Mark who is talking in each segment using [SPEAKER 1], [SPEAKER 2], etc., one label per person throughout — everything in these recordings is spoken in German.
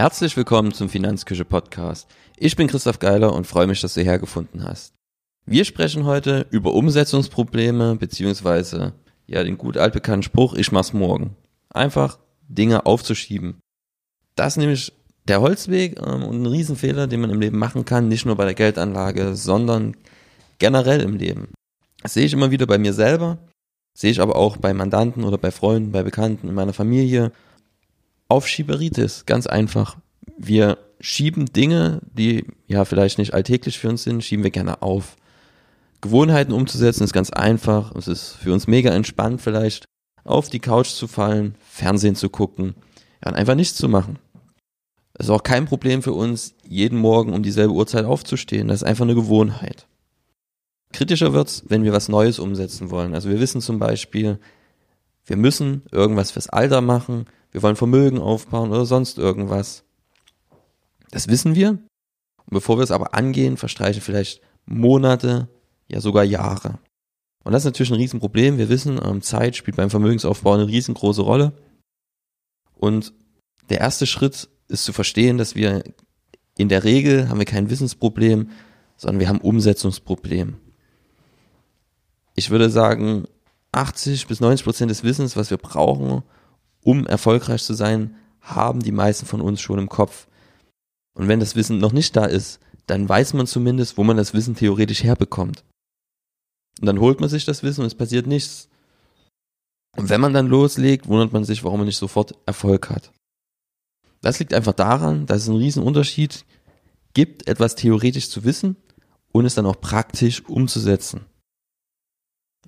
[SPEAKER 1] Herzlich willkommen zum Finanzküche Podcast. Ich bin Christoph Geiler und freue mich, dass du hergefunden hast. Wir sprechen heute über Umsetzungsprobleme beziehungsweise ja den gut altbekannten Spruch, ich mach's morgen. Einfach Dinge aufzuschieben. Das ist nämlich der Holzweg ähm, und ein Riesenfehler, den man im Leben machen kann, nicht nur bei der Geldanlage, sondern generell im Leben. Das sehe ich immer wieder bei mir selber, sehe ich aber auch bei Mandanten oder bei Freunden, bei Bekannten in meiner Familie. Aufschieberitis, ganz einfach. Wir schieben Dinge, die ja vielleicht nicht alltäglich für uns sind, schieben wir gerne auf. Gewohnheiten umzusetzen ist ganz einfach. Es ist für uns mega entspannt vielleicht, auf die Couch zu fallen, Fernsehen zu gucken, ja, und einfach nichts zu machen. Es ist auch kein Problem für uns, jeden Morgen um dieselbe Uhrzeit aufzustehen. Das ist einfach eine Gewohnheit. Kritischer wird's, wenn wir was Neues umsetzen wollen. Also wir wissen zum Beispiel, wir müssen irgendwas fürs Alter machen, wir wollen Vermögen aufbauen oder sonst irgendwas. Das wissen wir. Und bevor wir es aber angehen, verstreichen vielleicht Monate, ja sogar Jahre. Und das ist natürlich ein Riesenproblem. Wir wissen, ähm, Zeit spielt beim Vermögensaufbau eine riesengroße Rolle. Und der erste Schritt ist zu verstehen, dass wir in der Regel haben wir kein Wissensproblem, sondern wir haben Umsetzungsproblem. Ich würde sagen, 80 bis 90 Prozent des Wissens, was wir brauchen, um erfolgreich zu sein, haben die meisten von uns schon im Kopf. Und wenn das Wissen noch nicht da ist, dann weiß man zumindest, wo man das Wissen theoretisch herbekommt. Und dann holt man sich das Wissen und es passiert nichts. Und wenn man dann loslegt, wundert man sich, warum man nicht sofort Erfolg hat. Das liegt einfach daran, dass es einen riesen Unterschied gibt, etwas theoretisch zu wissen und es dann auch praktisch umzusetzen.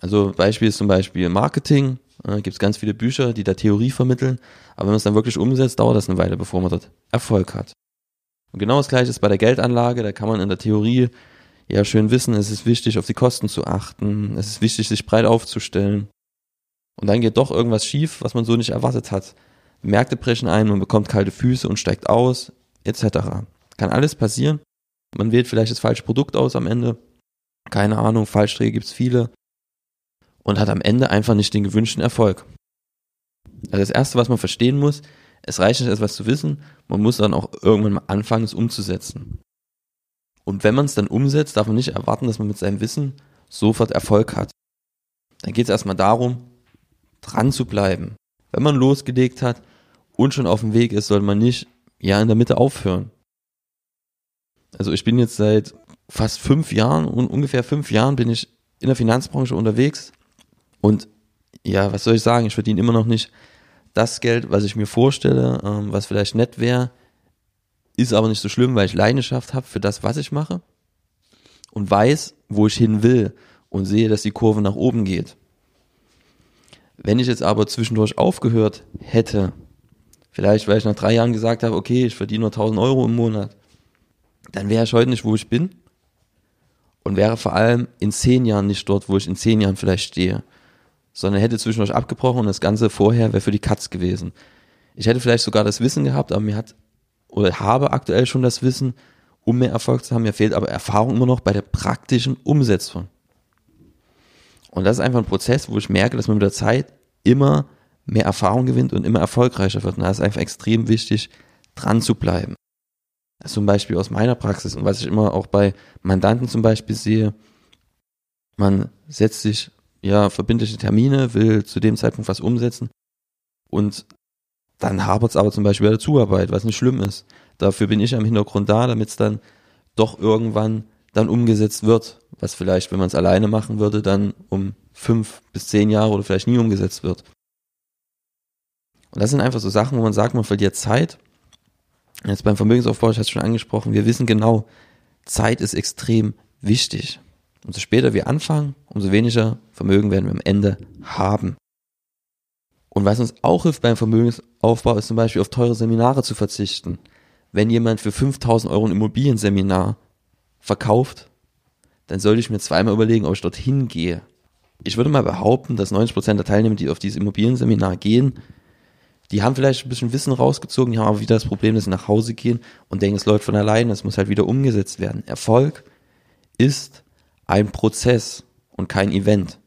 [SPEAKER 1] Also Beispiel ist zum Beispiel Marketing. Äh, Gibt es ganz viele Bücher, die da Theorie vermitteln, aber wenn man es dann wirklich umsetzt, dauert das eine Weile, bevor man dort Erfolg hat. Und genau das gleiche ist bei der Geldanlage, da kann man in der Theorie ja schön wissen, es ist wichtig, auf die Kosten zu achten, es ist wichtig, sich breit aufzustellen. Und dann geht doch irgendwas schief, was man so nicht erwartet hat. Märkte brechen ein, man bekommt kalte Füße und steigt aus, etc. Kann alles passieren. Man wählt vielleicht das falsche Produkt aus am Ende. Keine Ahnung, Fallstrecke gibt's viele. Und hat am Ende einfach nicht den gewünschten Erfolg. Also das Erste, was man verstehen muss, es reicht nicht etwas zu wissen, man muss dann auch irgendwann mal anfangen, es umzusetzen. Und wenn man es dann umsetzt, darf man nicht erwarten, dass man mit seinem Wissen sofort Erfolg hat. Dann geht es erstmal darum, dran zu bleiben. Wenn man losgelegt hat und schon auf dem Weg ist, soll man nicht ja in der Mitte aufhören. Also ich bin jetzt seit fast fünf Jahren und ungefähr fünf Jahren bin ich in der Finanzbranche unterwegs und ja, was soll ich sagen, ich verdiene immer noch nicht das Geld, was ich mir vorstelle, ähm, was vielleicht nett wäre, ist aber nicht so schlimm, weil ich Leidenschaft habe für das, was ich mache und weiß, wo ich hin will und sehe, dass die Kurve nach oben geht. Wenn ich jetzt aber zwischendurch aufgehört hätte, vielleicht weil ich nach drei Jahren gesagt habe, okay, ich verdiene nur 1000 Euro im Monat, dann wäre ich heute nicht, wo ich bin und wäre vor allem in zehn Jahren nicht dort, wo ich in zehn Jahren vielleicht stehe, sondern hätte zwischendurch abgebrochen und das Ganze vorher wäre für die Katz gewesen. Ich hätte vielleicht sogar das Wissen gehabt, aber mir hat oder habe aktuell schon das Wissen, um mehr Erfolg zu haben. Mir fehlt aber Erfahrung immer noch bei der praktischen Umsetzung. Und das ist einfach ein Prozess, wo ich merke, dass man mit der Zeit immer mehr Erfahrung gewinnt und immer erfolgreicher wird. Und da ist einfach extrem wichtig, dran zu bleiben. Zum Beispiel aus meiner Praxis und was ich immer auch bei Mandanten zum Beispiel sehe, man setzt sich ja verbindliche Termine, will zu dem Zeitpunkt was umsetzen und dann hapert es aber zum Beispiel bei der Zuarbeit, was nicht schlimm ist. Dafür bin ich am Hintergrund da, damit es dann doch irgendwann dann umgesetzt wird, was vielleicht, wenn man es alleine machen würde, dann um fünf bis zehn Jahre oder vielleicht nie umgesetzt wird. Und das sind einfach so Sachen, wo man sagt, man verliert Zeit. Jetzt beim Vermögensaufbau, ich hatte es schon angesprochen, wir wissen genau, Zeit ist extrem wichtig. Umso später wir anfangen, umso weniger Vermögen werden wir am Ende haben. Und was uns auch hilft beim Vermögensaufbau, ist zum Beispiel auf teure Seminare zu verzichten. Wenn jemand für 5000 Euro ein Immobilienseminar verkauft, dann sollte ich mir zweimal überlegen, ob ich dorthin gehe. Ich würde mal behaupten, dass 90% der Teilnehmer, die auf dieses Immobilienseminar gehen, die haben vielleicht ein bisschen Wissen rausgezogen, die haben aber wieder das Problem, dass sie nach Hause gehen und denken, es läuft von allein, es muss halt wieder umgesetzt werden. Erfolg ist ein Prozess und kein Event.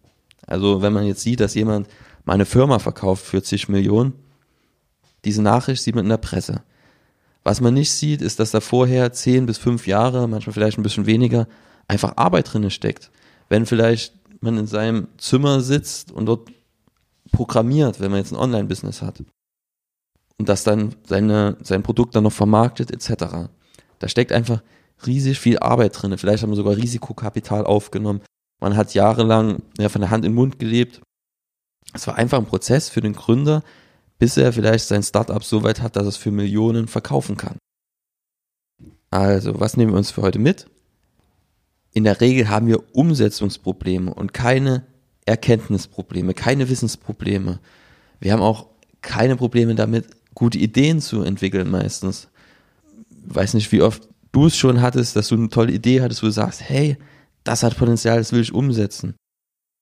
[SPEAKER 1] Also wenn man jetzt sieht, dass jemand meine Firma verkauft für zig Millionen. Diese Nachricht sieht man in der Presse. Was man nicht sieht, ist, dass da vorher zehn bis fünf Jahre, manchmal vielleicht ein bisschen weniger, einfach Arbeit drinne steckt. Wenn vielleicht man in seinem Zimmer sitzt und dort programmiert, wenn man jetzt ein Online-Business hat und das dann seine, sein Produkt dann noch vermarktet etc. Da steckt einfach riesig viel Arbeit drin. Vielleicht haben wir sogar Risikokapital aufgenommen. Man hat jahrelang ja, von der Hand in den Mund gelebt. Es war einfach ein Prozess für den Gründer, bis er vielleicht sein Startup so weit hat, dass es für Millionen verkaufen kann. Also, was nehmen wir uns für heute mit? In der Regel haben wir Umsetzungsprobleme und keine Erkenntnisprobleme, keine Wissensprobleme. Wir haben auch keine Probleme damit, gute Ideen zu entwickeln meistens. Ich weiß nicht, wie oft du es schon hattest, dass du eine tolle Idee hattest, wo du sagst, hey, das hat Potenzial, das will ich umsetzen.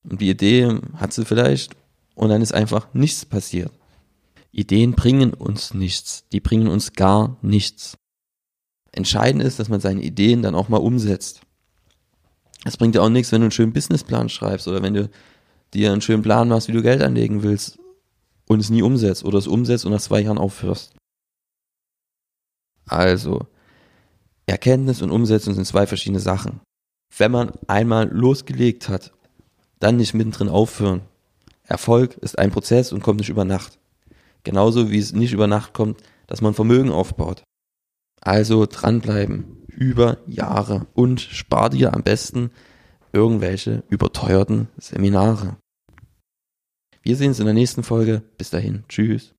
[SPEAKER 1] Und die Idee hat sie vielleicht und dann ist einfach nichts passiert. Ideen bringen uns nichts, die bringen uns gar nichts. Entscheidend ist, dass man seine Ideen dann auch mal umsetzt. Es bringt dir auch nichts, wenn du einen schönen Businessplan schreibst oder wenn du dir einen schönen Plan machst, wie du Geld anlegen willst und es nie umsetzt oder es umsetzt und nach zwei Jahren aufhörst. Also, Erkenntnis und Umsetzung sind zwei verschiedene Sachen. Wenn man einmal losgelegt hat, dann nicht mittendrin aufhören. Erfolg ist ein Prozess und kommt nicht über Nacht. Genauso wie es nicht über Nacht kommt, dass man Vermögen aufbaut. Also dranbleiben über Jahre und spar dir am besten irgendwelche überteuerten Seminare. Wir sehen uns in der nächsten Folge. Bis dahin. Tschüss.